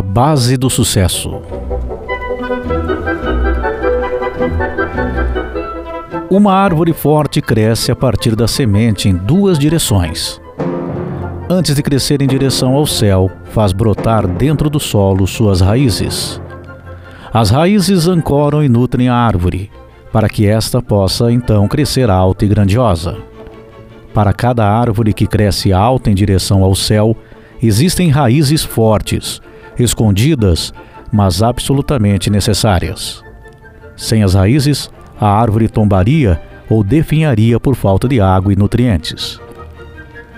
base do sucesso. Uma árvore forte cresce a partir da semente em duas direções. Antes de crescer em direção ao céu, faz brotar dentro do solo suas raízes. As raízes ancoram e nutrem a árvore, para que esta possa então crescer alta e grandiosa. Para cada árvore que cresce alta em direção ao céu, existem raízes fortes, escondidas, mas absolutamente necessárias. Sem as raízes, a árvore tombaria ou definharia por falta de água e nutrientes.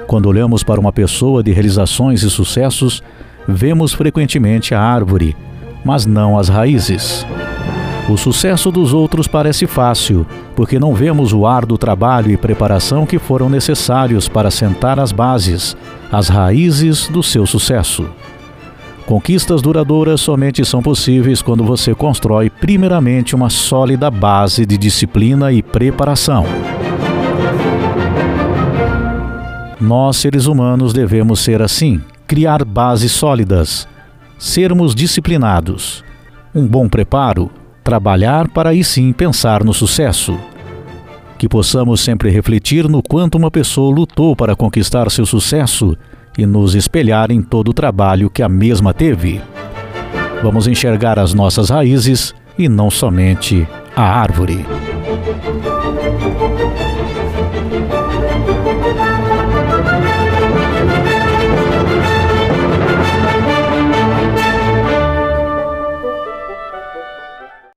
Quando olhamos para uma pessoa de realizações e sucessos, vemos frequentemente a árvore, mas não as raízes. O sucesso dos outros parece fácil, porque não vemos o árduo trabalho e preparação que foram necessários para sentar as bases, as raízes do seu sucesso. Conquistas duradouras somente são possíveis quando você constrói primeiramente uma sólida base de disciplina e preparação. Nós, seres humanos, devemos ser assim, criar bases sólidas, sermos disciplinados, um bom preparo, trabalhar para aí sim pensar no sucesso. Que possamos sempre refletir no quanto uma pessoa lutou para conquistar seu sucesso e nos espelhar em todo o trabalho que a mesma teve. Vamos enxergar as nossas raízes e não somente a árvore.